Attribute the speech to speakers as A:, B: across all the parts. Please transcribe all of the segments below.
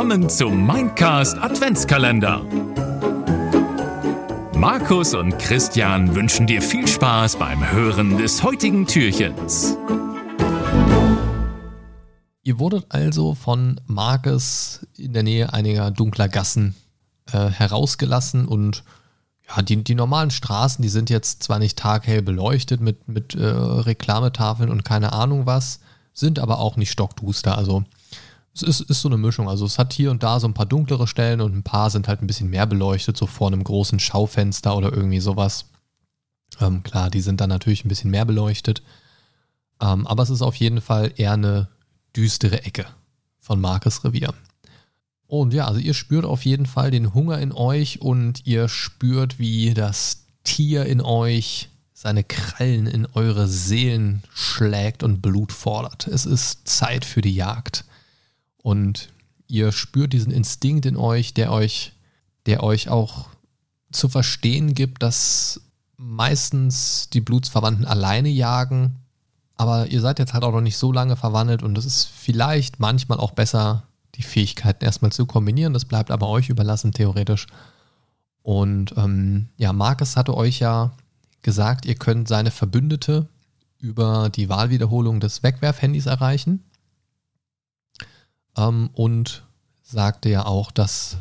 A: willkommen zum Mindcast Adventskalender. Markus und Christian wünschen dir viel Spaß beim Hören des heutigen Türchens.
B: Ihr wurdet also von Marcus in der Nähe einiger dunkler Gassen äh, herausgelassen und ja, die, die normalen Straßen, die sind jetzt zwar nicht taghell beleuchtet mit, mit äh, Reklametafeln und keine Ahnung was, sind aber auch nicht stockduster. Also es ist, ist so eine Mischung. Also es hat hier und da so ein paar dunklere Stellen und ein paar sind halt ein bisschen mehr beleuchtet, so vor einem großen Schaufenster oder irgendwie sowas. Ähm, klar, die sind dann natürlich ein bisschen mehr beleuchtet. Ähm, aber es ist auf jeden Fall eher eine düstere Ecke von Marcus Revier. Und ja, also ihr spürt auf jeden Fall den Hunger in euch und ihr spürt, wie das Tier in euch seine Krallen in eure Seelen schlägt und Blut fordert. Es ist Zeit für die Jagd. Und ihr spürt diesen Instinkt in euch, der euch, der euch auch zu verstehen gibt, dass meistens die Blutsverwandten alleine jagen. Aber ihr seid jetzt halt auch noch nicht so lange verwandelt und es ist vielleicht manchmal auch besser, die Fähigkeiten erstmal zu kombinieren. Das bleibt aber euch überlassen, theoretisch. Und ähm, ja, Marcus hatte euch ja gesagt, ihr könnt seine Verbündete über die Wahlwiederholung des Wegwerfhandys erreichen. Ähm, und sagte ja auch, dass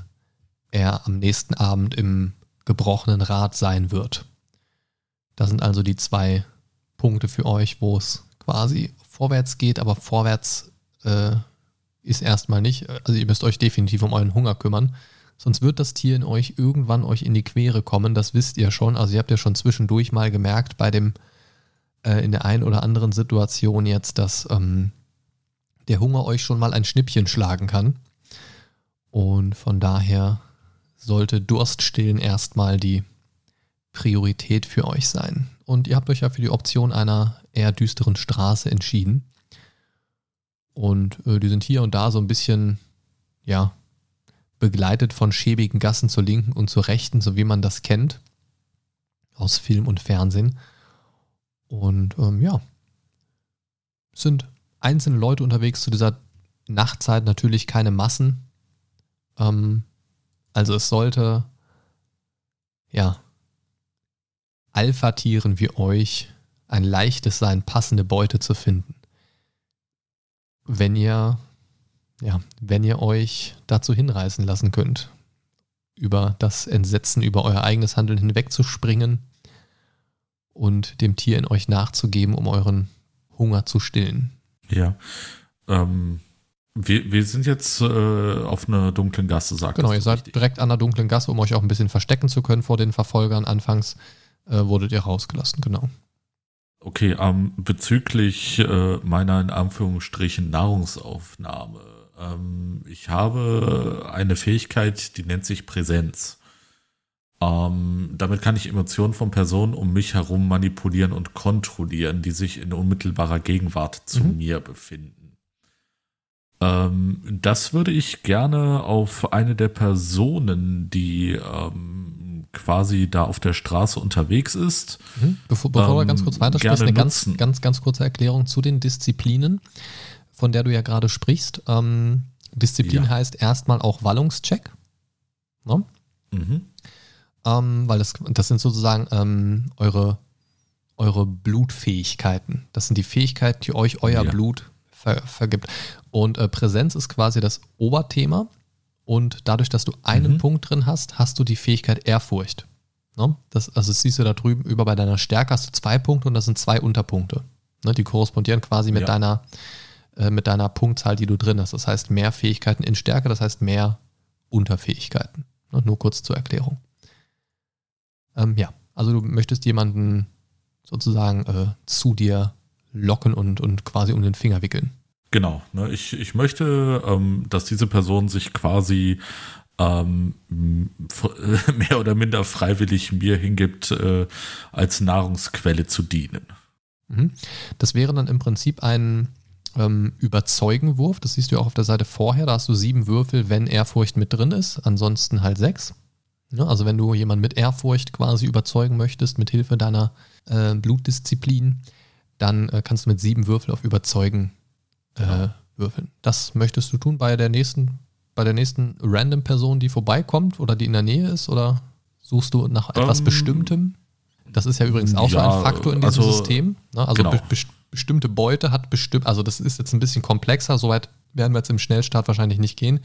B: er am nächsten Abend im gebrochenen Rad sein wird. Das sind also die zwei Punkte für euch, wo es quasi vorwärts geht, aber vorwärts äh, ist erstmal nicht. Also ihr müsst euch definitiv um euren Hunger kümmern. Sonst wird das Tier in euch irgendwann euch in die Quere kommen. Das wisst ihr schon. Also ihr habt ja schon zwischendurch mal gemerkt bei dem, äh, in der einen oder anderen Situation jetzt, dass ähm, der Hunger euch schon mal ein Schnippchen schlagen kann. Und von daher sollte Durststillen erstmal die Priorität für euch sein. Und ihr habt euch ja für die Option einer eher düsteren Straße entschieden. Und äh, die sind hier und da so ein bisschen, ja, begleitet von schäbigen Gassen zur linken und zur rechten, so wie man das kennt aus Film und Fernsehen. Und ähm, ja, sind einzelne Leute unterwegs zu dieser Nachtzeit, natürlich keine Massen. Ähm, also es sollte, ja, Alpha-Tieren wie euch ein leichtes sein, passende Beute zu finden wenn ihr, ja, wenn ihr euch dazu hinreißen lassen könnt, über das Entsetzen, über euer eigenes Handeln hinwegzuspringen und dem Tier in euch nachzugeben, um euren Hunger zu stillen.
C: Ja. Ähm, wir, wir sind jetzt äh, auf einer dunklen Gasse, sagt
B: Genau, ihr seid richtig. direkt an einer dunklen Gasse, um euch auch ein bisschen verstecken zu können vor den Verfolgern. Anfangs äh, wurdet ihr rausgelassen, genau.
C: Okay, ähm, bezüglich äh, meiner in Anführungsstrichen Nahrungsaufnahme. Ähm, ich habe eine Fähigkeit, die nennt sich Präsenz. Ähm, damit kann ich Emotionen von Personen um mich herum manipulieren und kontrollieren, die sich in unmittelbarer Gegenwart zu mhm. mir befinden. Ähm, das würde ich gerne auf eine der Personen, die ähm, quasi da auf der Straße unterwegs ist.
B: Mhm. Bevor, bevor ähm, wir ganz kurz weitersprechen, eine ganz, ganz, ganz kurze Erklärung zu den Disziplinen, von der du ja gerade sprichst. Ähm, Disziplin ja. heißt erstmal auch Wallungscheck. Ne? Mhm. Ähm, weil das, das sind sozusagen ähm, eure, eure Blutfähigkeiten. Das sind die Fähigkeiten, die euch euer ja. Blut ver, vergibt. Und äh, Präsenz ist quasi das Oberthema. Und dadurch, dass du einen mhm. Punkt drin hast, hast du die Fähigkeit Ehrfurcht. Ne? Das, also das siehst du da drüben über bei deiner Stärke hast du zwei Punkte und das sind zwei Unterpunkte. Ne? Die korrespondieren quasi mit ja. deiner äh, mit deiner Punktzahl, die du drin hast. Das heißt mehr Fähigkeiten in Stärke, das heißt mehr Unterfähigkeiten. Ne? Nur kurz zur Erklärung. Ähm, ja, also du möchtest jemanden sozusagen äh, zu dir locken und, und quasi um den Finger wickeln.
C: Genau, ne, ich, ich möchte, ähm, dass diese Person sich quasi ähm, mehr oder minder freiwillig mir hingibt, äh, als Nahrungsquelle zu dienen.
B: Mhm. Das wäre dann im Prinzip ein ähm, Überzeugenwurf. Das siehst du auch auf der Seite vorher. Da hast du sieben Würfel, wenn Ehrfurcht mit drin ist. Ansonsten halt sechs. Ja, also wenn du jemanden mit Ehrfurcht quasi überzeugen möchtest, mit Hilfe deiner äh, Blutdisziplin, dann äh, kannst du mit sieben Würfel auf Überzeugen äh, würfeln. Das möchtest du tun bei der nächsten, bei der nächsten random Person, die vorbeikommt oder die in der Nähe ist? Oder suchst du nach etwas
C: Ähm,
B: Bestimmtem? Das ist ja übrigens auch so
C: ja,
B: ein Faktor in diesem
C: also,
B: System. Ne? Also
C: genau.
B: be best- bestimmte Beute hat bestimmt, also das ist jetzt ein bisschen komplexer, soweit werden wir jetzt im Schnellstart wahrscheinlich nicht gehen.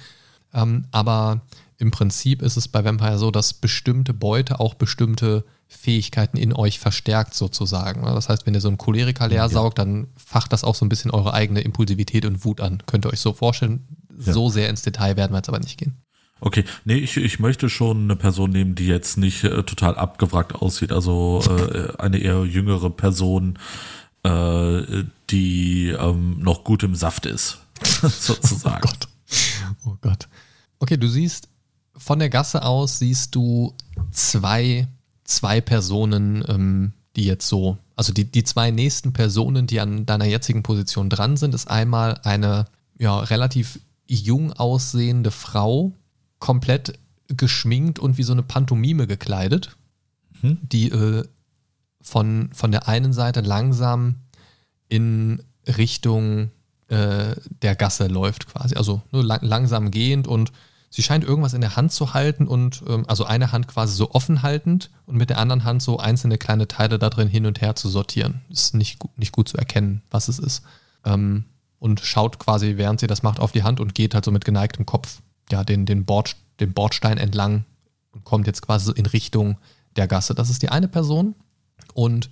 B: Ähm, aber im Prinzip ist es bei Vampire so, dass bestimmte Beute auch bestimmte Fähigkeiten in euch verstärkt sozusagen. ne? Das heißt, wenn ihr so einen Choleriker leer saugt, dann facht das auch so ein bisschen eure eigene Impulsivität und Wut an. Könnt ihr euch so vorstellen.
C: Ja.
B: So sehr ins Detail werden wir jetzt aber nicht gehen.
C: Okay, nee, ich, ich möchte schon eine Person nehmen, die jetzt nicht äh, total abgewrackt aussieht. Also äh, eine eher jüngere Person, äh, die ähm, noch gut im Saft ist, sozusagen.
B: Oh Gott. Oh Gott. Okay, du siehst von der Gasse aus siehst du zwei, zwei Personen, ähm, die jetzt so, also die, die zwei nächsten Personen, die an deiner jetzigen Position dran sind, ist einmal eine ja, relativ jung aussehende Frau, komplett geschminkt und wie so eine Pantomime gekleidet,
C: Mhm.
B: die äh, von, von der einen Seite langsam in Richtung äh, der Gasse läuft quasi. Also nur lang, langsam gehend und sie scheint irgendwas in der Hand zu halten und ähm, also eine Hand quasi so offen haltend und mit der anderen Hand so einzelne kleine Teile da drin hin und her zu sortieren. Ist nicht, gu- nicht gut zu erkennen, was es ist. Ähm, und schaut quasi, während sie das macht, auf die Hand und geht halt so mit geneigtem Kopf ja, den, den, Bord, den Bordstein entlang und kommt jetzt quasi in Richtung der Gasse. Das ist die eine Person. Und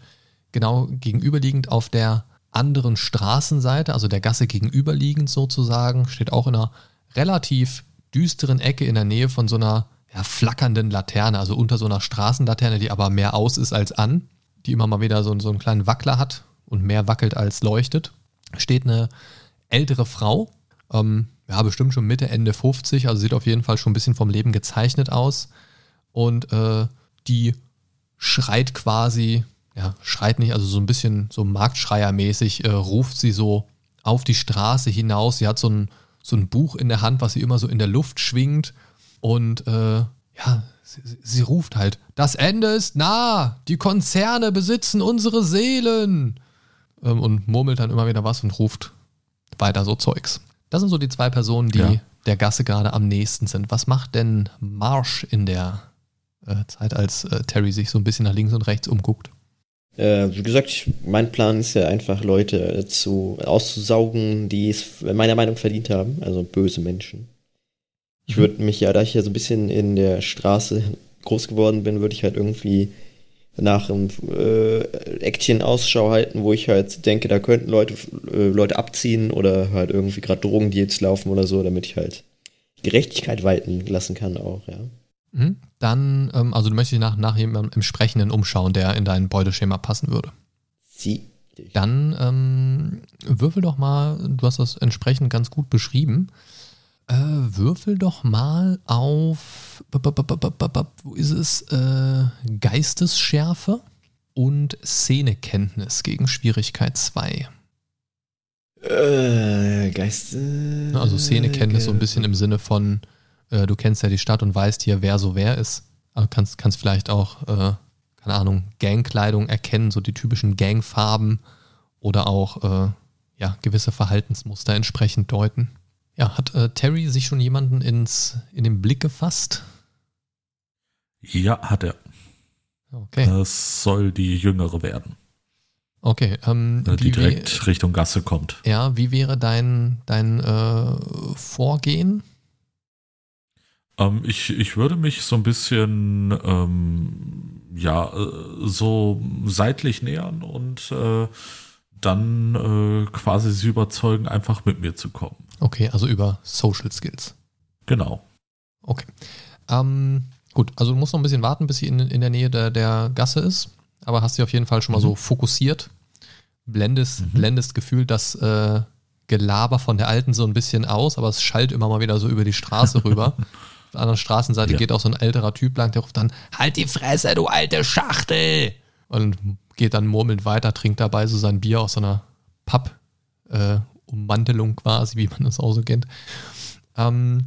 B: genau gegenüberliegend auf der anderen Straßenseite, also der Gasse gegenüberliegend sozusagen, steht auch in einer relativ düsteren Ecke in der Nähe von so einer ja, flackernden Laterne, also unter so einer Straßenlaterne, die aber mehr aus ist als an, die immer mal wieder so, so einen kleinen Wackler hat und mehr wackelt als leuchtet, steht eine ältere Frau, ähm, ja, bestimmt schon Mitte, Ende 50, also sieht auf jeden Fall schon ein bisschen vom Leben gezeichnet aus. Und äh, die schreit quasi, ja, schreit nicht, also so ein bisschen so Marktschreiermäßig, äh, ruft sie so auf die Straße hinaus. Sie hat so ein, so ein Buch in der Hand, was sie immer so in der Luft schwingt. Und äh, ja, sie, sie- ruft halt, das Ende ist nah, die Konzerne besitzen unsere Seelen. Ähm, und murmelt dann immer wieder was und ruft weiter so Zeugs. Das sind so die zwei Personen, die
C: Ja.
B: der Gasse gerade am nächsten sind. Was macht denn Marsh in der äh, Zeit, als äh, Terry sich so ein bisschen nach links und rechts umguckt?
D: Äh, wie gesagt, ich, mein Plan ist ja einfach, Leute zu auszusaugen, die es meiner Meinung verdient haben, also böse Menschen. Ich würde mich ja, da ich ja so ein bisschen in der Straße groß geworden bin, würde ich halt irgendwie nach einem äh, Aktien Ausschau halten, wo ich halt denke, da könnten Leute, äh, Leute abziehen oder halt irgendwie gerade Drogendeals laufen oder so, damit ich halt Gerechtigkeit walten lassen kann auch, ja.
B: Mhm. Dann, ähm, also du möchtest dich nach, nach jemandem im Sprechenden umschauen, der in dein Beuteschema passen würde.
D: Sie.
B: Dann ähm, würfel doch mal, du hast das entsprechend ganz gut beschrieben. Äh, würfel doch mal auf, wo ist es? Äh, Geistesschärfe und Szenekenntnis gegen Schwierigkeit 2.
D: Äh, Geist.
B: Also Szenekenntnis so ein bisschen im Sinne von, äh, du kennst ja die Stadt und weißt hier, wer so wer ist. Aber kannst, kannst vielleicht auch, äh, keine Ahnung, Gangkleidung erkennen, so die typischen Gangfarben oder auch äh, ja, gewisse Verhaltensmuster entsprechend deuten. Ja, hat äh, Terry sich schon jemanden ins, in den Blick gefasst?
C: Ja, hat er.
B: Okay,
C: Das soll die Jüngere werden,
B: okay. Ähm,
C: äh, die direkt Richtung Gasse kommt.
B: ja, wie wäre dein, dein äh, Vorgehen?
C: Ähm, ich, ich würde mich so ein bisschen ähm, ja äh, so seitlich nähern und äh, dann äh, quasi sie überzeugen, einfach mit mir zu kommen.
B: Okay, also über Social Skills.
C: Genau.
B: Okay. Ähm, gut, also du musst noch ein bisschen warten, bis sie in, in der Nähe der, der Gasse ist. Aber hast sie auf jeden Fall schon mal
C: Mhm.
B: so fokussiert. Blendest,
C: Mhm.
B: blendest gefühlt das äh, Gelaber von der Alten so ein bisschen aus, aber es schallt immer mal wieder so über die Straße rüber. Anderen Straßenseite
C: Ja.
B: geht auch so ein älterer Typ lang, der ruft dann, halt die Fresse, du alte Schachtel! Und geht dann murmelnd weiter, trinkt dabei so sein Bier aus so einer Papp-Ummantelung quasi, wie man das auch so kennt. Ähm,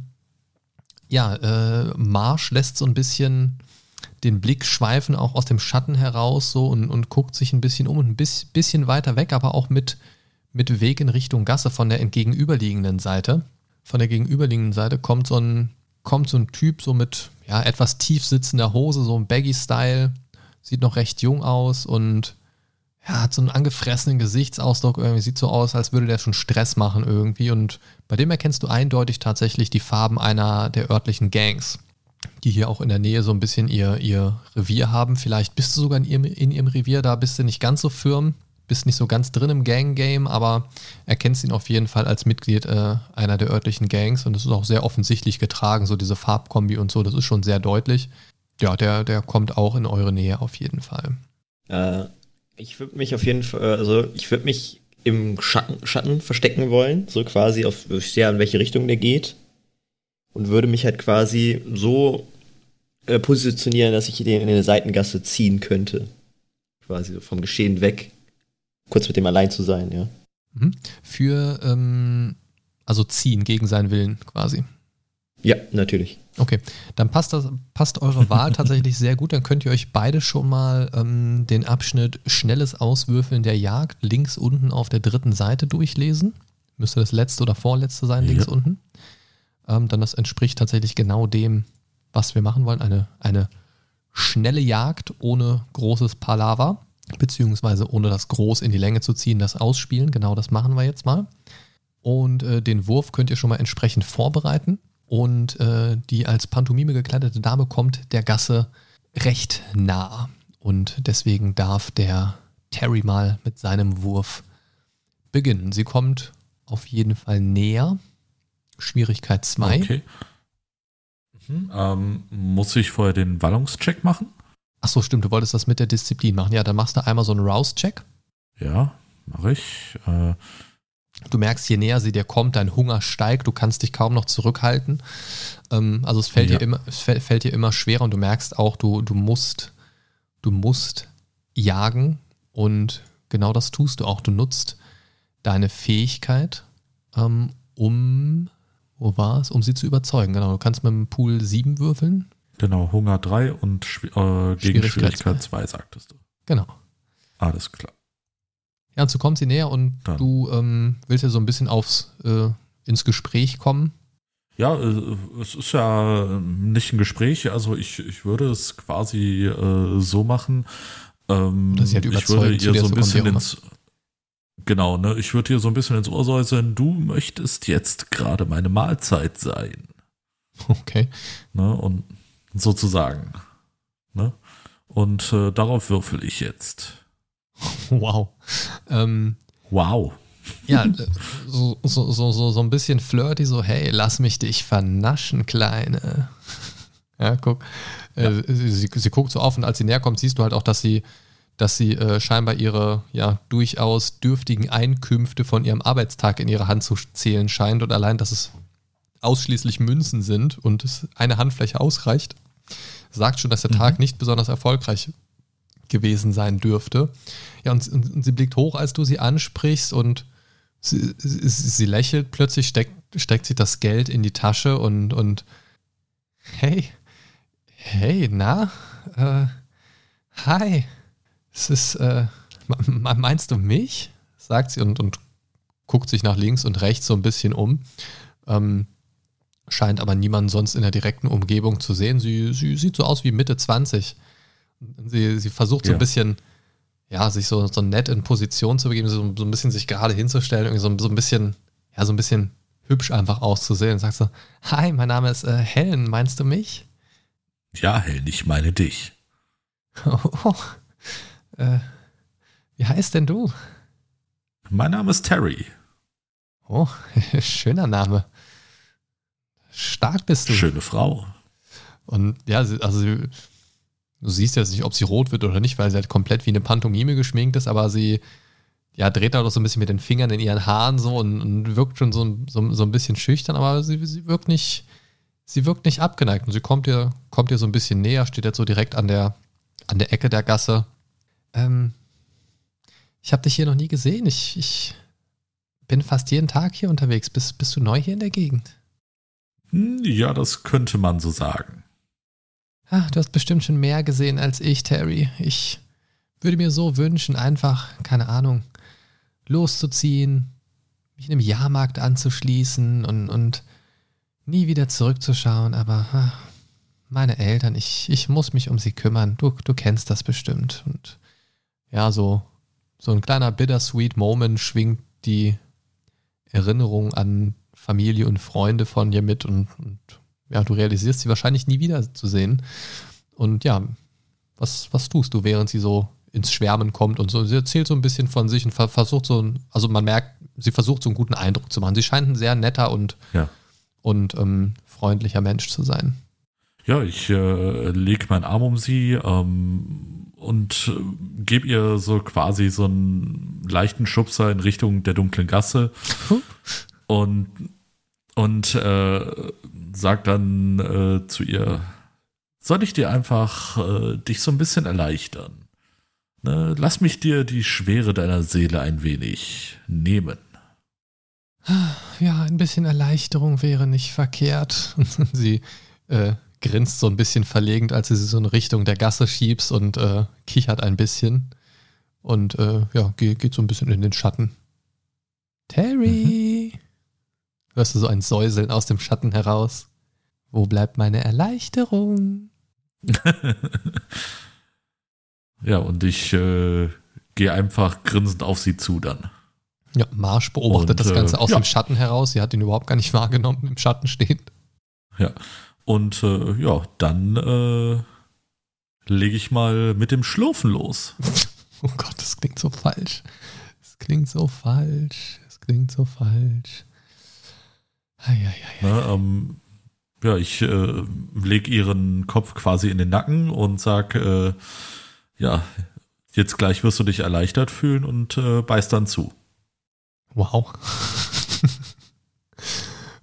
B: ja, äh, Marsch lässt so ein bisschen den Blick schweifen, auch aus dem Schatten heraus so und, und guckt sich ein bisschen um und ein bis, bisschen weiter weg, aber auch mit, mit Weg in Richtung Gasse von der entgegenüberliegenden Seite. von der gegenüberliegenden Seite kommt so ein, kommt so ein Typ so mit ja, etwas tief sitzender Hose, so ein Baggy-Style, sieht noch recht jung aus und ja, hat so einen angefressenen Gesichtsausdruck irgendwie, sieht so aus, als würde der schon Stress machen irgendwie und bei dem erkennst du eindeutig tatsächlich die Farben einer der örtlichen Gangs, die hier auch in der Nähe so ein bisschen ihr, ihr Revier haben. Vielleicht bist du sogar in ihrem, in ihrem Revier, da bist du nicht ganz so firm, bist nicht so ganz drin im Gang-Game, aber erkennst ihn auf jeden Fall als Mitglied äh, einer der örtlichen Gangs und das ist auch sehr offensichtlich getragen, so diese Farbkombi und so, das ist schon sehr deutlich. Ja, der, der kommt auch in eure Nähe auf jeden Fall.
D: Äh, ich würde mich auf jeden Fall, also ich würde mich im Schatten, Schatten verstecken wollen, so quasi auf, ich sehe in welche Richtung der geht und würde mich halt quasi so äh, positionieren, dass ich den in eine Seitengasse ziehen könnte. Quasi so vom Geschehen weg. Kurz mit dem allein zu sein, ja.
B: Mhm. Für, ähm, also ziehen gegen seinen Willen quasi.
D: Ja, natürlich.
B: Okay, dann passt, das, passt eure Wahl tatsächlich sehr gut. Dann könnt ihr euch beide schon mal ähm, den Abschnitt Schnelles Auswürfeln der Jagd links unten auf der dritten Seite durchlesen. Müsste das letzte oder vorletzte sein, links ja. unten. Ähm, dann das entspricht tatsächlich genau dem, was wir machen wollen. Eine, eine schnelle Jagd ohne großes Palaver, beziehungsweise ohne das groß in die Länge zu ziehen, das Ausspielen. Genau das machen wir jetzt mal. Und äh, den Wurf könnt ihr schon mal entsprechend vorbereiten und äh, die als Pantomime gekleidete Dame kommt der Gasse recht nah. Und deswegen darf der Terry mal mit seinem Wurf beginnen. Sie kommt auf jeden Fall näher. Schwierigkeit 2. Okay.
C: Mhm, ähm, muss ich vorher den Wallungscheck machen?
B: Ach so, stimmt. Du wolltest das mit der Disziplin machen. Ja, dann machst du einmal so einen Rouse-Check.
C: Ja, mache ich. Äh,
B: Du merkst, je näher sie dir kommt, dein Hunger steigt, du kannst dich kaum noch zurückhalten. Ähm, also es fällt, ja. dir immer, es fällt, dir immer schwerer und du merkst auch, du, du musst, du musst jagen und genau das tust du auch. Du nutzt deine Fähigkeit, ähm, um, wo war es, um sie zu überzeugen. Genau, du kannst mit dem Pool 7 würfeln.
C: Genau, Hunger 3 und äh, gegen Schwierigkeit 2, sagtest du.
B: Genau.
C: Alles klar.
B: Ja, und so kommt sie näher und Dann. du ähm, willst ja so ein bisschen aufs, äh, ins Gespräch kommen.
C: Ja, äh, es ist ja nicht ein Gespräch, also ich, ich würde es quasi äh, so machen. Ähm,
B: Dass sie halt ich würde ihr so ein bisschen ins,
C: genau, ne, ich würde ihr so ein bisschen ins Ohr säuseln, du möchtest jetzt gerade meine Mahlzeit sein.
B: Okay.
C: Ne, und sozusagen. Ne? Und äh, darauf würfel ich jetzt.
B: Wow. Ähm,
C: wow.
B: Ja, äh, so, so, so, so, ein bisschen flirty, so, hey, lass mich dich vernaschen, Kleine. Ja, guck. Äh, ja. Äh, sie, sie, guckt so auf und als sie näher kommt, siehst du halt auch, dass sie, dass sie äh, scheinbar ihre ja durchaus dürftigen Einkünfte von ihrem Arbeitstag in ihre Hand zu zählen scheint und allein, dass es ausschließlich Münzen sind und es eine Handfläche ausreicht, sagt schon, dass der mhm. Tag nicht besonders erfolgreich gewesen sein dürfte. Ja, und, und, sie blickt hoch, als du sie ansprichst und sie, sie, sie lächelt, plötzlich steckt, steckt sich das Geld in die Tasche und, und hey, hey, na, äh, hi, es ist, äh, meinst du mich? sagt sie und, und guckt sich nach links und rechts so ein bisschen um. Ähm, scheint aber niemanden sonst in der direkten Umgebung zu sehen. Sie, sie sieht so aus wie Mitte 20. Sie, sie versucht so ein bisschen, ja, sich so, so nett in Position zu begeben, so, so ein bisschen sich gerade hinzustellen, irgendwie so, so ein bisschen, ja, so ein bisschen hübsch einfach auszusehen. Sagst so, hi, mein Name ist äh, Helen, meinst du mich?
C: Ja, Helen, ich meine dich.
B: Oh, oh. Äh, wie heißt denn du?
C: Mein Name ist Terry.
B: Oh, schöner Name. Stark bist du.
C: Schöne Frau.
B: Und ja, also sie Du siehst jetzt nicht, ob sie rot wird oder nicht, weil sie halt komplett wie eine Pantomime geschminkt ist, aber sie ja, dreht da doch so ein bisschen mit den Fingern in ihren Haaren so und, und wirkt schon so, so, so, ein bisschen schüchtern, aber sie, sie wirkt nicht, sie wirkt nicht abgeneigt und sie kommt ihr, kommt ihr so ein bisschen näher, steht jetzt so direkt an der, an der Ecke der Gasse. Ähm, ich habe dich hier noch nie gesehen. Ich, ich bin fast jeden Tag hier unterwegs. Bist, bist du neu hier in der Gegend?
C: Ja, das könnte man so sagen.
B: Ah, du hast bestimmt schon mehr gesehen als ich, Terry. Ich würde mir so wünschen, einfach, keine Ahnung, loszuziehen, mich einem Jahrmarkt anzuschließen und, und nie wieder zurückzuschauen, aber ah, meine Eltern, ich, ich muss mich um sie kümmern. Du, du kennst das bestimmt. Und ja, so, so ein kleiner bittersweet Moment schwingt die Erinnerung an Familie und Freunde von dir mit und, und ja, du realisierst sie wahrscheinlich nie wieder zu sehen. Und ja, was, was tust du, während sie so ins Schwärmen kommt und so? Sie erzählt so ein bisschen von sich und versucht so, ein, also man merkt, sie versucht so einen guten Eindruck zu machen. Sie scheint ein sehr netter und,
C: Ja.
B: und ähm, freundlicher Mensch zu sein.
C: Ja, ich äh, lege meinen Arm um sie ähm, und äh, gebe ihr so quasi so einen leichten Schubser in Richtung der dunklen Gasse und, und äh, sag dann äh, zu ihr, soll ich dir einfach äh, dich so ein bisschen erleichtern? Ne? Lass mich dir die Schwere deiner Seele ein wenig nehmen.
B: Ja, ein bisschen Erleichterung wäre nicht verkehrt. Sie äh, grinst so ein bisschen verlegend, als du sie so in Richtung der Gasse schiebst und äh, kichert ein bisschen. Und äh, ja, geht, geht so ein bisschen in den Schatten. Terry! Hörst du so ein Säuseln aus dem Schatten heraus? Wo bleibt meine Erleichterung?
C: Ja, und ich äh, gehe einfach grinsend auf sie zu dann.
B: Ja, Marsch beobachtet
C: Und,
B: das Ganze
C: äh,
B: aus
C: ja.
B: dem Schatten heraus. Sie hat ihn überhaupt gar nicht wahrgenommen, im Schatten steht.
C: Ja. Und äh, ja, dann äh, lege ich mal mit dem Schlurfen los.
B: Oh Gott, das klingt so falsch. Das klingt so falsch. Das klingt so falsch. Eieiei.
C: Ne, ähm, ja, ich äh, lege ihren Kopf quasi in den Nacken und sag, äh, ja, jetzt gleich wirst du dich erleichtert fühlen und äh, beiß dann zu.
B: Wow.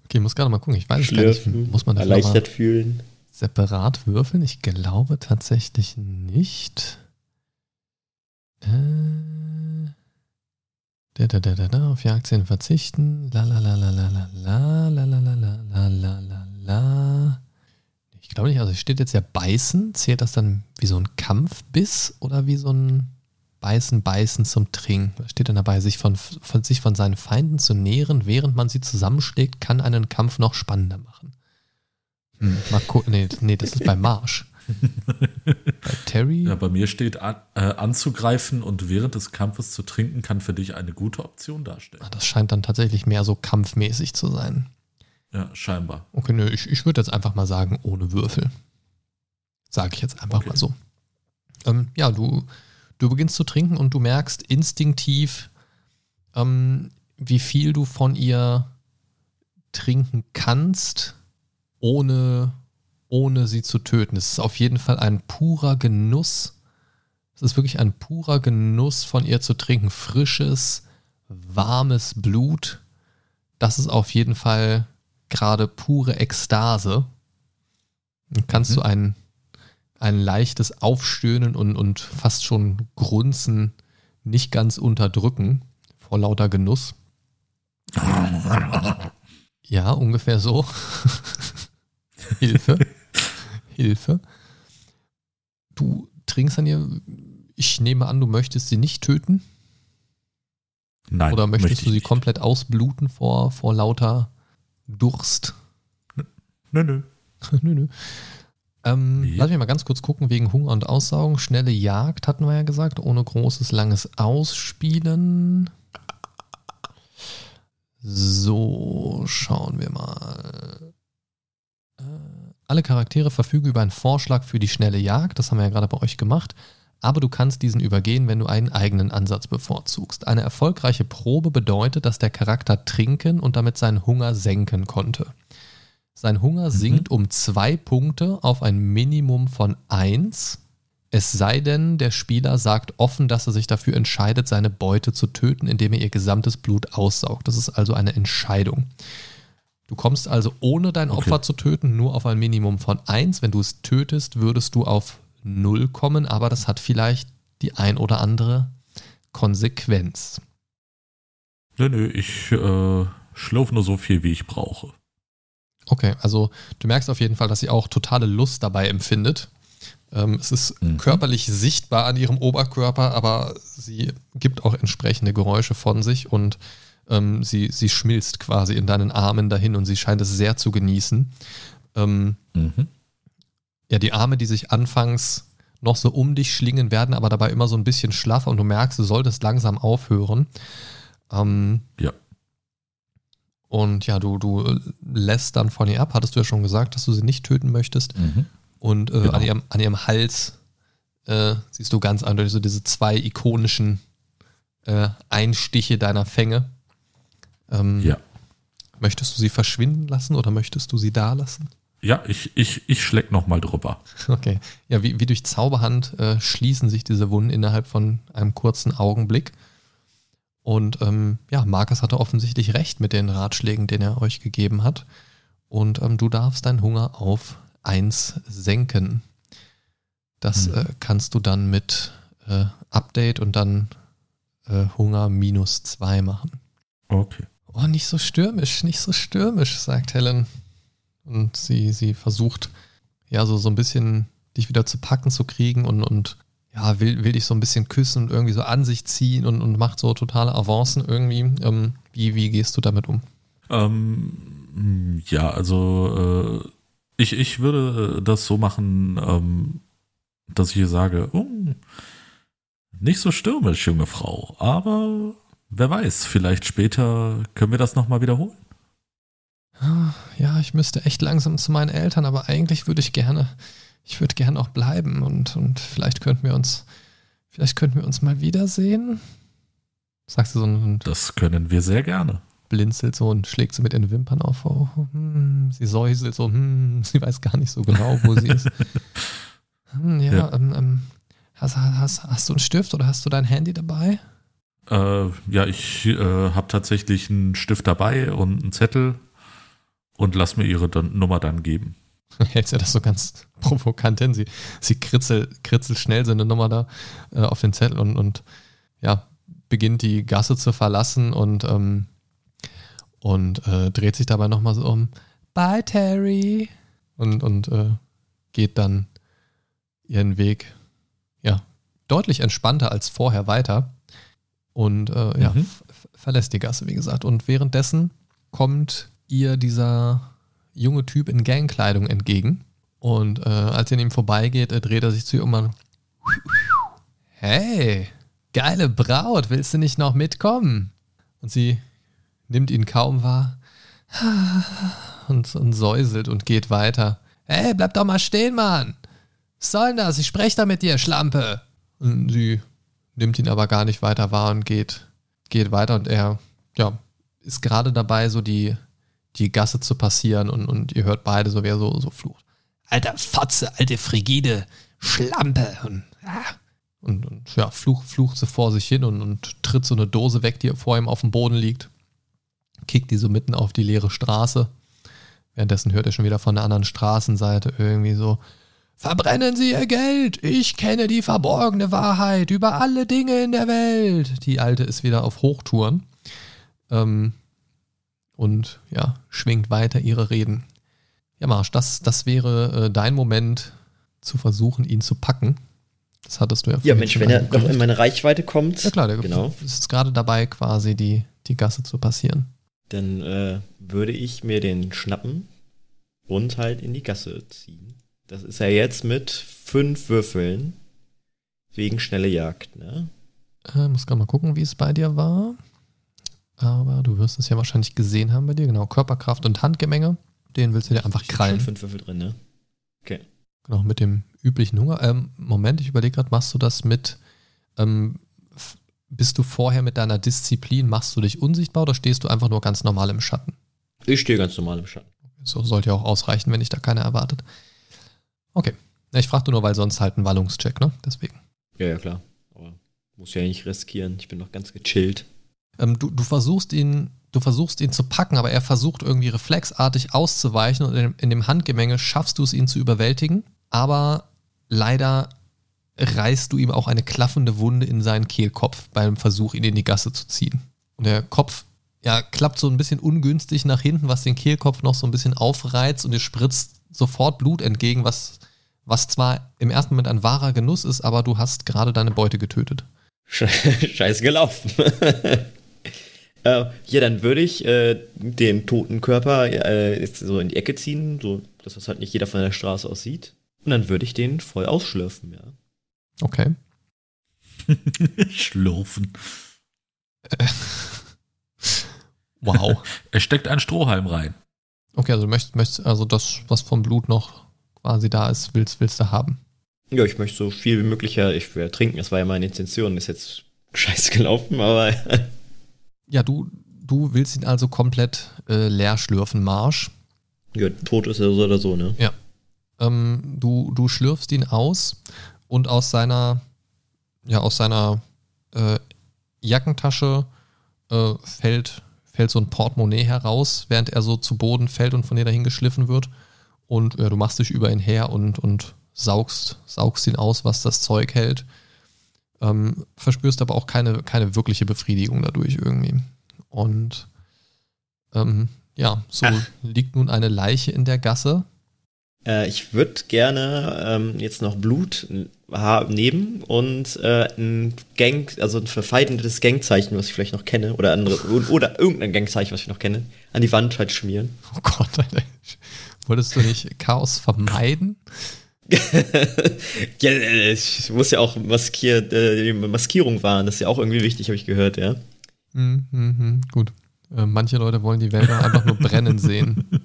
B: okay, muss gerade mal gucken. Ich weiß es gar nicht.
D: Schlürfen,
B: Muss man das
D: erleichtert fühlen.
B: separat würfeln? Ich glaube tatsächlich nicht. Äh, da, da, da, da, da, auf Jagdzähne verzichten. La la la la la la la la la la la la la. Ich glaube nicht, also steht jetzt ja beißen. Zählt das dann wie so ein Kampfbiss oder wie so ein Beißen, Beißen zum Trinken? Steht denn dabei? Sich von, von, sich von seinen Feinden zu nähren, während man sie zusammenschlägt, kann einen Kampf noch spannender machen. Hm, mal gucken. Nee, nee, das ist bei Marsch. bei Terry.
C: Ja, bei mir steht an, äh, anzugreifen und während des Kampfes zu trinken kann für dich eine gute Option darstellen.
B: Ah, Das scheint dann tatsächlich mehr so kampfmäßig zu sein.
C: Ja, scheinbar.
B: Okay, nö, ich, ich würde jetzt einfach mal sagen, ohne Würfel. Sage ich jetzt einfach
C: Okay.
B: mal so. Ähm, ja, du, du beginnst zu trinken und du merkst instinktiv, ähm, wie viel du von ihr trinken kannst, ohne, ohne sie zu töten. Es ist auf jeden Fall ein purer Genuss. Es ist wirklich ein purer Genuss von ihr zu trinken. Frisches, warmes Blut. Das ist auf jeden Fall gerade pure Ekstase. Dann kannst
C: Mhm.
B: du ein, ein leichtes Aufstöhnen und, und fast schon Grunzen nicht ganz unterdrücken vor lauter Genuss. Ja, ungefähr so. Hilfe. Hilfe. Du trinkst an ihr. Ich nehme an, du möchtest sie nicht töten.
C: Nein,
B: Oder möchtest
C: möchte
B: du sie
C: nicht.
B: komplett ausbluten vor, vor lauter Durst?
C: Nö, nö.
B: nö, nö. Ähm,
C: Nee.
B: Lass mich mal ganz kurz gucken, wegen Hunger und Aussaugen. Schnelle Jagd hatten wir ja gesagt, ohne großes, langes Ausspielen. So, schauen wir mal. Äh, alle Charaktere verfügen über einen Vorschlag für die schnelle Jagd. Das haben wir ja gerade bei euch gemacht. Aber du kannst diesen übergehen, wenn du einen eigenen Ansatz bevorzugst. Eine erfolgreiche Probe bedeutet, dass der Charakter trinken und damit seinen Hunger senken konnte. Sein Hunger sinkt um zwei Punkte auf ein Minimum von eins. Es sei denn, der Spieler sagt offen, dass er sich dafür entscheidet, seine Beute zu töten, indem er ihr gesamtes Blut aussaugt. Das ist also eine Entscheidung. Du kommst also ohne dein
C: Okay.
B: Opfer zu töten nur auf ein Minimum von eins. Wenn du es tötest, würdest du auf null kommen, aber das hat vielleicht die ein oder andere Konsequenz.
C: Nö, nö, ich äh, schlurf nur so viel, wie ich brauche.
B: Okay, also du merkst auf jeden Fall, dass sie auch totale Lust dabei empfindet. Ähm, es ist
C: Mhm.
B: körperlich sichtbar an ihrem Oberkörper, aber sie gibt auch entsprechende Geräusche von sich und Ähm, sie, sie schmilzt quasi in deinen Armen dahin und sie scheint es sehr zu genießen. Ähm, mhm. Ja, die Arme, die sich anfangs noch so um dich schlingen, werden aber dabei immer so ein bisschen schlaffer und du merkst, du solltest langsam aufhören. Ähm,
C: ja.
B: Und ja, du, du lässt dann von ihr ab, hattest du ja schon gesagt, dass du sie nicht töten möchtest. Mhm. Und äh, genau. an, ihrem, an ihrem Hals äh, siehst du ganz eindeutig so diese zwei ikonischen äh, Einstiche deiner Fänge. Ähm,
C: ja.
B: Möchtest du sie verschwinden lassen oder möchtest du sie da lassen?
C: Ja, ich, ich, ich schleck nochmal drüber.
B: Okay. Ja, wie, wie durch Zauberhand äh, schließen sich diese Wunden innerhalb von einem kurzen Augenblick. Und ähm, ja, Markus hatte offensichtlich recht mit den Ratschlägen, den er euch gegeben hat. Und ähm, du darfst deinen Hunger auf 1 senken. Das hm. äh, kannst du dann mit äh, Update und dann äh, Hunger minus 2 machen.
C: Okay.
B: Oh, nicht so stürmisch, nicht so stürmisch, sagt Helen. Und sie, sie versucht, ja, so, so ein bisschen dich wieder zu packen zu kriegen und, und ja, will, will dich so ein bisschen küssen und irgendwie so an sich ziehen und, und macht so totale Avancen irgendwie. Ähm, wie, wie gehst du damit um?
C: Ähm, ja, also äh, ich, ich würde das so machen, ähm, dass ich ihr sage, oh, nicht so stürmisch, junge Frau, aber wer weiß, vielleicht später können wir das nochmal wiederholen.
B: Ja, ich müsste echt langsam zu meinen Eltern, aber eigentlich würde ich gerne, ich würde gerne auch bleiben und, und vielleicht könnten wir uns, vielleicht könnten wir uns mal wiedersehen. Sagst du so ein.
C: Das können wir sehr gerne.
B: Blinzelt so und schlägt sie mit den Wimpern auf. Oh, hm, sie säuselt so, hm, sie weiß gar nicht so genau, wo sie ist. Hm, ja, ja. Ähm, ähm, hast, hast, hast du einen Stift oder hast du dein Handy dabei?
C: Äh, ja, ich äh, habe tatsächlich einen Stift dabei und einen Zettel und lass mir ihre dann, Nummer dann geben.
B: Hält ja das so ganz provokant hin. Sie, sie kritzelt, kritzelt schnell seine Nummer da äh, auf den Zettel und, und ja, beginnt die Gasse zu verlassen und, ähm, und äh, dreht sich dabei nochmal so um. Bye, Terry. Und, und äh, geht dann ihren Weg, ja, deutlich entspannter als vorher weiter. Und äh, ja, mhm. verlässt die Gasse, wie gesagt. Und währenddessen kommt ihr dieser junge Typ in Gangkleidung entgegen. Und äh, als ihr an ihm vorbeigeht, äh, dreht er sich zu ihr um und Hey, geile Braut, willst du nicht noch mitkommen? Und sie nimmt ihn kaum wahr und, und säuselt und geht weiter. Hey, bleib doch mal stehen, Mann! Was soll denn das? Ich spreche da mit dir, Schlampe! Und sie nimmt ihn aber gar nicht weiter wahr und geht, geht weiter und er, ja, ist gerade dabei, so die die Gasse zu passieren und, und ihr hört beide so, wer so, so flucht. Alter Fotze, alte Frigide, Schlampe. Und, ah. und, und ja, flucht, flucht sie vor sich hin und, und tritt so eine Dose weg, die vor ihm auf dem Boden liegt. Kickt die so mitten auf die leere Straße. Währenddessen hört er schon wieder von der anderen Straßenseite irgendwie so, Verbrennen Sie Ihr Geld! Ich kenne die verborgene Wahrheit über alle Dinge in der Welt! Die Alte ist wieder auf Hochtouren. Ähm, und ja, schwingt weiter ihre Reden. Ja, Marsch, das, das wäre äh, dein Moment zu versuchen, ihn zu packen. Das hattest du ja
D: Ja, Mensch, wenn er noch in meine Reichweite kommt.
B: Ja klar, der genau. ist gerade dabei, quasi die, die Gasse zu passieren.
D: Dann äh, würde ich mir den schnappen und halt in die Gasse ziehen. Das ist ja jetzt mit fünf Würfeln wegen schnelle Jagd, ne?
B: Äh, muss gerade mal gucken, wie es bei dir war aber du wirst es ja wahrscheinlich gesehen haben bei dir. Genau, Körperkraft und Handgemenge. Den willst du dir einfach krallen.
D: Schon fünf Würfel drin, ne? Okay.
B: Genau, mit dem üblichen Hunger. Ähm, Moment, ich überlege gerade, machst du das mit, ähm, bist du vorher mit deiner Disziplin, machst du dich unsichtbar oder stehst du einfach nur ganz normal im Schatten?
D: Ich stehe ganz normal im Schatten.
B: So sollte ja auch ausreichen, wenn dich da keiner erwartet. Okay. Ich frage nur, weil sonst halt ein Wallungscheck, ne? Deswegen.
D: Ja, ja, klar. Aber muss ja nicht riskieren. Ich bin noch ganz gechillt.
B: Ähm, du, du versuchst ihn, du versuchst ihn zu packen, aber er versucht irgendwie reflexartig auszuweichen und in, in dem Handgemenge schaffst du es, ihn zu überwältigen. Aber leider reißt du ihm auch eine klaffende Wunde in seinen Kehlkopf beim Versuch, ihn in die Gasse zu ziehen. Und der Kopf ja, klappt so ein bisschen ungünstig nach hinten, was den Kehlkopf noch so ein bisschen aufreizt und dir spritzt sofort Blut entgegen, was, was zwar im ersten Moment ein wahrer Genuss ist, aber du hast gerade deine Beute getötet.
D: Scheiße gelaufen. Äh, ja, dann würde ich äh, den toten Körper äh, jetzt so in die Ecke ziehen, so dass das halt nicht jeder von der Straße aus sieht. Und dann würde ich den voll ausschlürfen, ja.
B: Okay.
C: Schlurfen.
B: Wow.
C: Er steckt einen Strohhalm rein.
B: Okay, also du möchtest, möchtest also das, was vom Blut noch quasi da ist, willst, willst du haben.
D: Ja, ich möchte so viel wie möglich ja, ich will ja trinken, das war ja meine Intention, ist jetzt scheiße gelaufen, aber
B: Ja, du, du willst ihn also komplett äh, leer schlürfen, Marsch.
D: ja, tot ist er so oder so, ne?
B: Ähm, du, du schlürfst ihn aus und aus seiner, ja, aus seiner äh, Jackentasche äh, fällt, fällt so ein Portemonnaie heraus, während er so zu Boden fällt und von dir dahin geschliffen wird. Und ja, du machst dich über ihn her und, und saugst, saugst ihn aus, was das Zeug hält. Ähm, verspürst aber auch keine, keine wirkliche Befriedigung dadurch irgendwie. Und ähm, ja, so
D: Ach.
B: liegt nun eine Leiche in der Gasse.
D: Äh, ich würde gerne ähm, jetzt noch Blut nehmen und äh, ein Gang, also ein verfeindetes Gangzeichen, was ich vielleicht noch kenne, oder andere, oder irgendein Gangzeichen, was ich noch kenne, an die Wand halt schmieren.
B: Oh Gott, Alter. Wolltest du nicht Chaos vermeiden?
D: ja, äh, ich muss ja auch Maskier, äh, die Maskierung wahren, das ist ja auch irgendwie wichtig, habe ich gehört, ja.
B: Hm, hm, hm, gut. Äh, manche Leute wollen die auch einfach nur brennen sehen.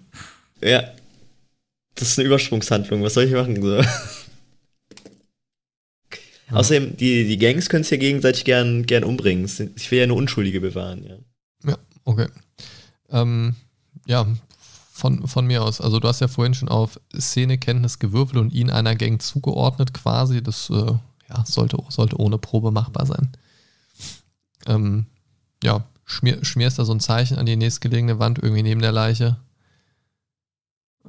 D: Ja. Das ist eine Übersprungshandlung, was soll ich machen? So. Außerdem, die, die Gangs können es ja gegenseitig gern, gern umbringen. Ich will ja nur Unschuldige bewahren, ja.
B: Ja, okay. Ähm, ja, von, von mir aus. Also du hast ja vorhin schon auf Szenekenntnis gewürfelt und ihn einer Gang zugeordnet quasi. Das äh, ja, sollte, sollte ohne Probe machbar sein. Ähm, ja, schmier, schmierst da so ein Zeichen an die nächstgelegene Wand irgendwie neben der Leiche.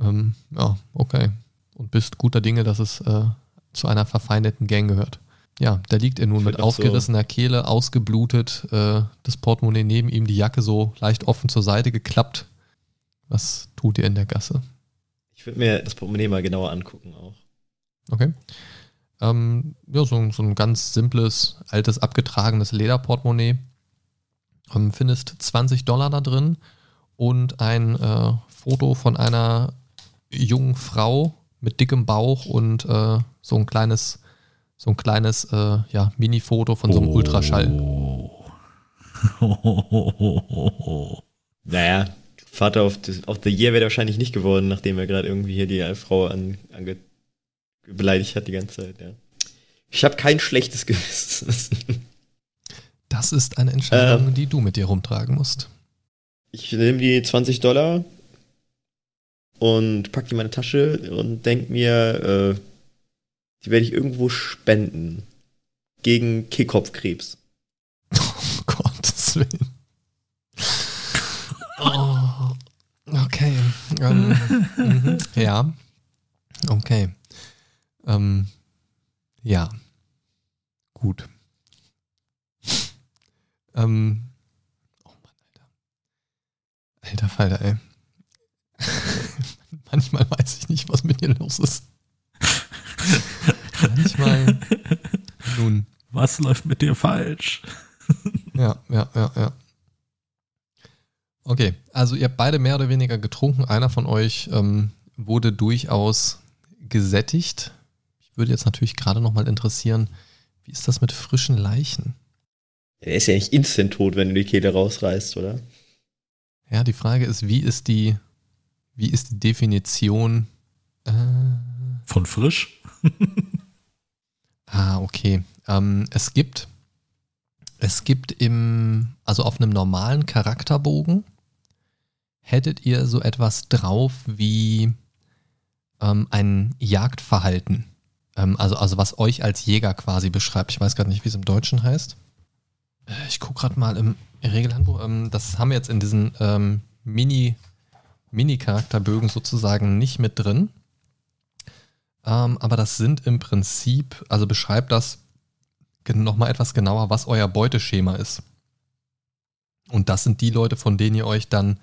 B: Ähm, ja, okay. Und bist guter Dinge, dass es äh, zu einer verfeindeten Gang gehört. Ja, da liegt er nun
D: Ich
B: mit
D: auch so-
B: aufgerissener Kehle, ausgeblutet, äh, das Portemonnaie neben ihm, die Jacke so leicht offen zur Seite geklappt. Was tut ihr in der Gasse?
D: Ich würde mir das Portemonnaie mal genauer angucken auch.
B: Okay. Ähm, ja, so, ein- so ein ganz simples, altes, abgetragenes Lederportemonnaie. Ähm, findest 20 Dollar da drin und ein äh, Foto von einer jungen Frau mit dickem Bauch und äh, so ein kleines, so ein kleines äh, ja, Mini-Foto von so einem Ultraschall.
C: Oh.
D: Naja, Vater of the, of the Year wäre wahrscheinlich nicht geworden, nachdem er gerade irgendwie hier die Frau an, ange, beleidigt hat die ganze Zeit, ja. Ich habe kein schlechtes Gewissen.
B: Das ist eine Entscheidung,
D: Ähm.
B: die du mit dir rumtragen musst.
D: Ich nehme die 20 Dollar und pack die in meine Tasche und denk mir, äh, die werde ich irgendwo spenden. Gegen Kehlkopfkrebs.
B: Oh Gottes Willen. Oh, okay. Ähm, mhm, ja. Okay. Ähm, ja. Gut. Ähm, oh Mann, Alter. Alter Falter, ey. Manchmal weiß ich nicht, was mit dir los ist. Manchmal. Nun.
C: Was läuft mit dir falsch?
B: Ja, ja, ja, ja. Okay, also ihr habt beide mehr oder weniger getrunken. Einer von euch ähm, wurde durchaus gesättigt. Ich würde jetzt natürlich gerade nochmal interessieren, wie ist das mit frischen Leichen?
D: Er ist ja nicht instant tot, wenn du die Kehle rausreißt, oder?
B: Ja, die Frage ist, wie ist die, wie ist die Definition? Äh,
C: Von frisch?
B: ah, okay. Ähm, es gibt, es gibt im, also auf einem normalen Charakterbogen hättet ihr so etwas drauf wie ähm, ein Jagdverhalten. Ähm, also, also was euch als Jäger quasi beschreibt. Ich weiß gerade nicht, wie es im Deutschen heißt. Äh, Ich gucke gerade mal im Regelhandbuch. Ähm, das haben wir jetzt in diesen ähm, Mini, Mini-Charakterbögen sozusagen nicht mit drin. Ähm, aber das sind im Prinzip, also beschreibt das nochmal etwas genauer, was euer Beuteschema ist. Und das sind die Leute, von denen ihr euch dann,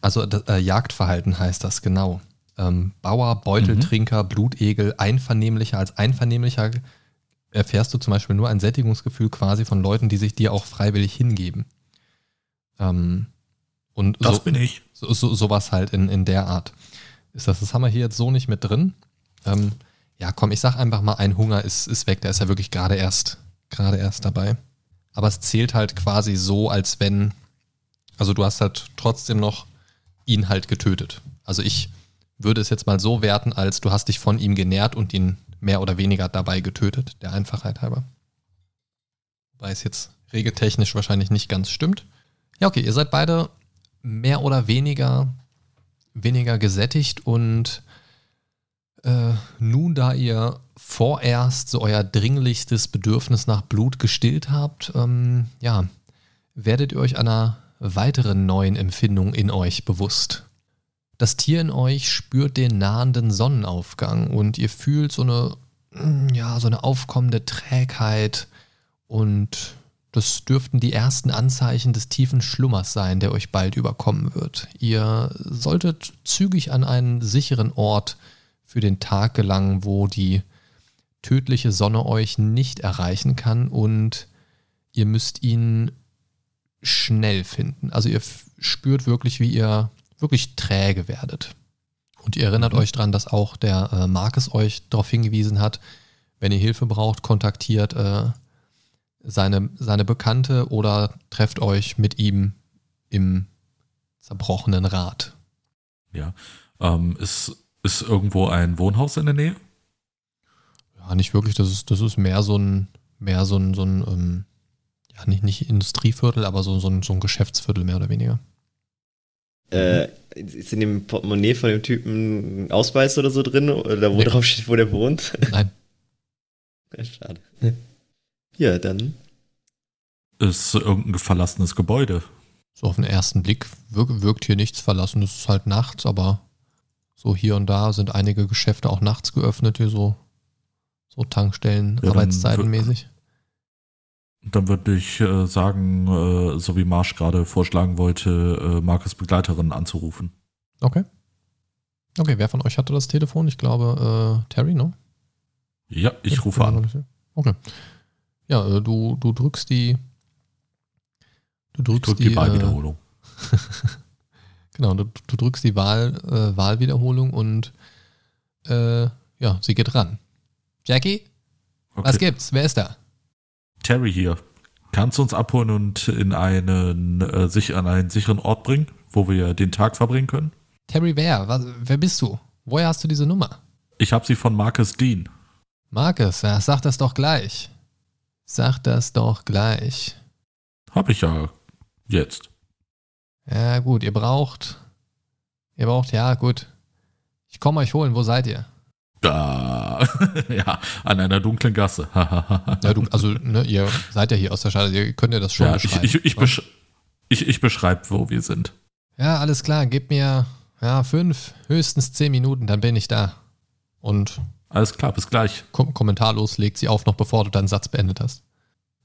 B: also äh, Jagdverhalten heißt das genau. Ähm, Bauer, Beuteltrinker, Blutegel, einvernehmlicher. Als einvernehmlicher erfährst du zum Beispiel nur ein Sättigungsgefühl quasi von Leuten, die sich dir auch freiwillig hingeben. Ähm, und
C: Das
B: so,
C: bin ich.
B: So, so, sowas halt in, in der Art. Ist das, das haben wir hier jetzt so nicht mit drin. Ähm, ja, komm, ich sag einfach mal, ein Hunger ist, ist weg. Der ist ja wirklich gerade erst, gerade erst dabei. Aber es zählt halt quasi so, als wenn, also du hast halt trotzdem noch ihn halt getötet. Also ich würde es jetzt mal so werten, als du hast dich von ihm genährt und ihn mehr oder weniger dabei getötet, der Einfachheit halber. Wobei es jetzt regeltechnisch wahrscheinlich nicht ganz stimmt. Ja, okay, ihr seid beide mehr oder weniger, weniger gesättigt und äh, nun, da ihr vorerst so euer dringlichstes Bedürfnis nach Blut gestillt habt, ähm, ja, werdet ihr euch einer weiteren neuen Empfindung in euch bewusst. Das Tier in euch spürt den nahenden Sonnenaufgang und ihr fühlt so eine, ja, so eine aufkommende Trägheit und das dürften die ersten Anzeichen des tiefen Schlummers sein, der euch bald überkommen wird. Ihr solltet zügig an einen sicheren Ort für den Tag gelangen, wo die tödliche Sonne euch nicht erreichen kann und ihr müsst ihn schnell finden. Also ihr spürt wirklich, wie ihr wirklich träge werdet. Und ihr erinnert
C: Mhm.
B: euch dran, dass auch der äh, Marcus euch darauf hingewiesen hat, wenn ihr Hilfe braucht, kontaktiert äh, seine, seine Bekannte oder trefft euch mit ihm im zerbrochenen Rad.
C: Ja. Ähm, ist, ist irgendwo ein Wohnhaus in der Nähe?
B: Ja, nicht wirklich. Das ist, das ist mehr so ein, mehr so ein, so ein ähm, ja, nicht, nicht Industrieviertel, aber so, so, ein, so ein Geschäftsviertel mehr oder weniger.
D: Äh, ist in dem Portemonnaie von dem Typen ein Ausweis oder so drin? Oder wo
B: Nee.
D: drauf steht, wo der wohnt?
B: Nein.
D: Ja, Schade. Ja, dann.
C: Ist irgendein verlassenes Gebäude?
B: So auf den ersten Blick wirkt, wirkt hier nichts verlassen. Es ist halt nachts, aber so hier und da sind einige Geschäfte auch nachts geöffnet, hier so, so Tankstellen,
C: Ja, dann
B: Arbeitszeitenmäßig.
C: Dann würde ich äh, sagen, äh, so wie Marsch gerade vorschlagen wollte, äh, Markus Begleiterin anzurufen.
B: Okay. Okay, wer von euch hatte das Telefon? Ich glaube, äh, Terry, ne?
C: Ja, ich rufe an.
B: Okay. Ja, äh, du, du drückst die. Du drückst
C: drücke
B: die.
C: die
B: äh,
C: Wahlwiederholung.
B: genau, du, du drückst die Wahl, äh, Wahlwiederholung und äh, ja, sie geht ran. Jackie, was
C: Okay.
B: gibt's? Wer ist da?
C: Terry hier. Kannst du uns abholen und in einen, äh, sich an einen sicheren Ort bringen, wo wir den Tag verbringen können?
B: Terry wer? Was, wer bist du? Woher hast du diese Nummer?
C: Ich habe sie von Marcus Dean.
B: Marcus, ja, sag das doch gleich. Sag das doch gleich.
C: Hab ich ja jetzt.
B: Ja, gut, ihr braucht. Ihr braucht, ja, gut. Ich komme euch holen, wo seid ihr?
C: Da. ja, an einer dunklen Gasse.
B: Ja, du, also, ne, ihr seid ja hier aus der Stadt, ihr könnt ja das schon
C: ja, ich,
B: beschreiben.
C: ich, ich,
B: ne?
C: besch ich, ich beschreibe, wo wir sind.
B: Ja, alles klar, gebt mir ja, fünf, höchstens zehn Minuten, dann bin ich da. Und
C: Alles klar, bis gleich.
B: kom kommentarlos legt sie auf, noch bevor du deinen Satz beendet hast.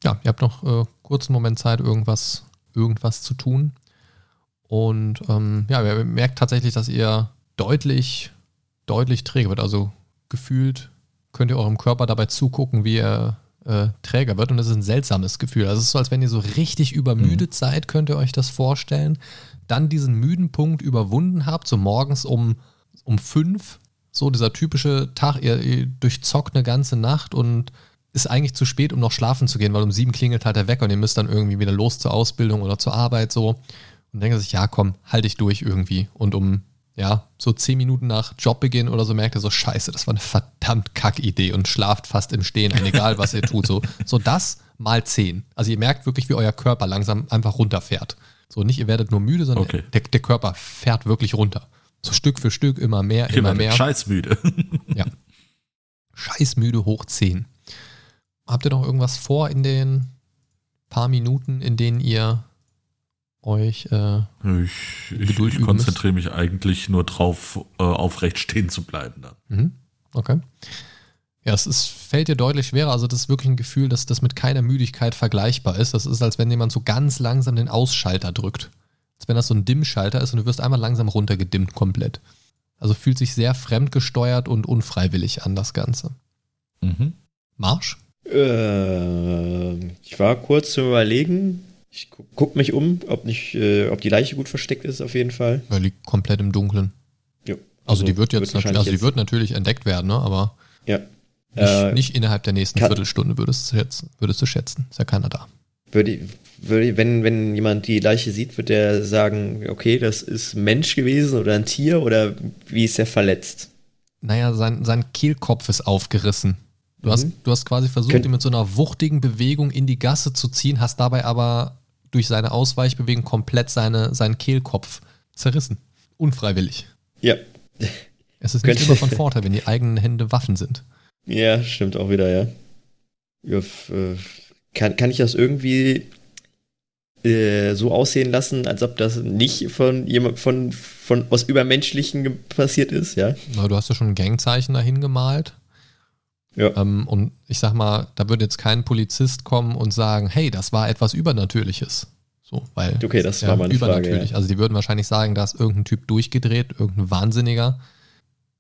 B: Ja, ihr habt noch äh, kurzen Moment Zeit, irgendwas, irgendwas zu tun. Und ähm, ja, ihr merkt tatsächlich, dass ihr deutlich, deutlich träger wird. Also gefühlt könnt ihr eurem Körper dabei zugucken, wie er äh, träger wird. Und das ist ein seltsames Gefühl. Also es ist so, als wenn ihr so richtig übermüdet seid, könnt ihr euch das vorstellen. Dann diesen müden Punkt überwunden habt, so morgens um, um fünf, so dieser typische Tag, ihr, ihr durchzockt eine ganze Nacht und ist eigentlich zu spät, um noch schlafen zu gehen, weil um sieben klingelt halt der Wecker und ihr müsst dann irgendwie wieder los zur Ausbildung oder zur Arbeit so. Und denkt sich, ja komm, halte ich durch irgendwie. Und um, ja, so zehn Minuten nach Jobbeginn oder so merkt ihr so, scheiße, das war eine verdammt kack Idee und schlaft fast im Stehen, ein, egal was ihr tut. So, so das mal zehn. Also ihr merkt wirklich, wie euer Körper langsam einfach runterfährt. So nicht, ihr werdet nur müde, sondern
C: Okay.
B: der, der Körper fährt wirklich runter. So Stück für Stück immer mehr, immer mehr.
C: scheißmüde.
B: Ja. Scheißmüde hoch 10. Habt ihr noch irgendwas vor in den paar Minuten, in denen ihr euch. Äh,
C: Ich, ich, ich konzentriere mich eigentlich nur drauf, äh, aufrecht stehen zu bleiben dann.
B: mhm, okay. Ja, es ist, fällt dir deutlich schwerer. Also, das ist wirklich ein Gefühl, dass das mit keiner Müdigkeit vergleichbar ist. Das ist, als wenn jemand so ganz langsam den Ausschalter drückt. Als wenn das so ein Dimmschalter ist und du wirst einmal langsam runtergedimmt komplett. Also fühlt sich sehr fremdgesteuert und unfreiwillig an, das Ganze.
C: Mhm.
B: Marsch?
D: Äh, ich war kurz zu überlegen, Ich guck, guck mich um, ob nicht, äh, ob die Leiche gut versteckt ist, auf jeden Fall.
B: Er liegt komplett im Dunkeln.
D: Jo.
B: Also, die wird jetzt natürlich,
D: wahrscheinlich
B: also die
D: jetzt-
B: wird natürlich entdeckt werden, ne? aber
D: Ja.
B: nicht,
D: Äh,
B: nicht innerhalb der nächsten Viertelstunde würdest du schätzen. Würdest du schätzen. Ist ja keiner da.
D: Würde, würde, wenn, wenn jemand die Leiche sieht, wird der sagen, okay, das ist ein Mensch gewesen oder ein Tier oder wie ist er verletzt?
B: Naja, sein, sein Kehlkopf ist aufgerissen. Du, hast,
D: Mhm.
B: du hast quasi versucht,
D: Könnt-
B: ihn mit so einer wuchtigen Bewegung in die Gasse zu ziehen, hast dabei aber durch seine Ausweichbewegung komplett seine, seinen Kehlkopf zerrissen. Unfreiwillig.
D: Ja.
B: Es ist nicht immer von Vorteil, wenn die eigenen Hände Waffen sind.
D: Ja, stimmt auch wieder, ja. ja äh, kann, kann ich das irgendwie äh, so aussehen lassen, als ob das nicht von jemand von, von was Übermenschlichen passiert ist, ja?
B: Na, du hast ja schon ein Gangzeichen dahin gemalt.
D: Ja.
B: Ähm, und ich sag mal, da wird jetzt kein Polizist kommen und sagen, hey, das war etwas Übernatürliches. So, weil
D: Okay, das war meine Frage,
B: übernatürlich.
D: ja.
B: Also die würden wahrscheinlich sagen, da ist irgendein Typ durchgedreht, irgendein Wahnsinniger,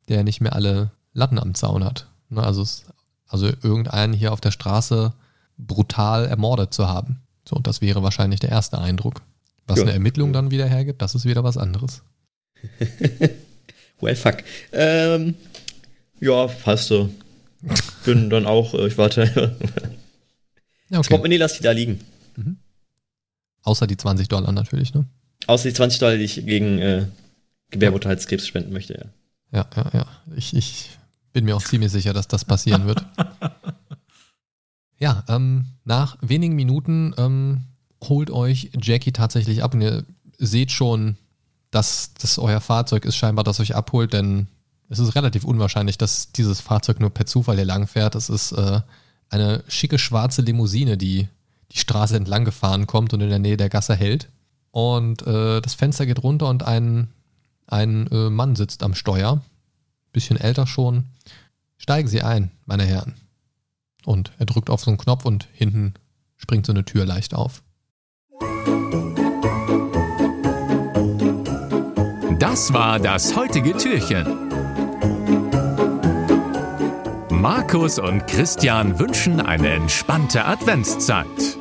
B: der nicht mehr alle Latten am Zaun hat. Ne, also, es, also irgendeinen hier auf der Straße brutal ermordet zu haben. So, das wäre wahrscheinlich der erste Eindruck. Was
D: Ja.
B: eine Ermittlung dann wieder hergibt, das ist wieder was anderes.
D: Well, fuck. Ähm, ja, passt so. Bin dann auch, äh, ich warte.
B: Ja, okay.
D: Portemonnaie lass die da liegen.
B: Außer die 20 Dollar natürlich, ne?
D: Außer die 20 Dollar, die ich gegen äh, Gebärmutterhalskrebs spenden möchte, ja.
B: Ja, ja, ja. Ich, ich bin mir auch ziemlich sicher, dass das passieren wird. ja, ähm, nach wenigen Minuten ähm, holt euch Jackie tatsächlich ab und ihr seht schon, dass das euer Fahrzeug ist scheinbar, das euch abholt, denn es ist relativ unwahrscheinlich, dass dieses Fahrzeug nur per Zufall hier lang fährt. Es ist äh, eine schicke schwarze Limousine, die die Straße entlang gefahren kommt und in der Nähe der Gasse hält. Und äh, das Fenster geht runter und ein, ein äh, Mann sitzt am Steuer. Bisschen älter schon. Steigen Sie ein, meine Herren. Und er drückt auf so einen Knopf und hinten springt so eine Tür leicht auf.
A: Das war das heutige Türchen. Markus und Christian wünschen eine entspannte Adventszeit.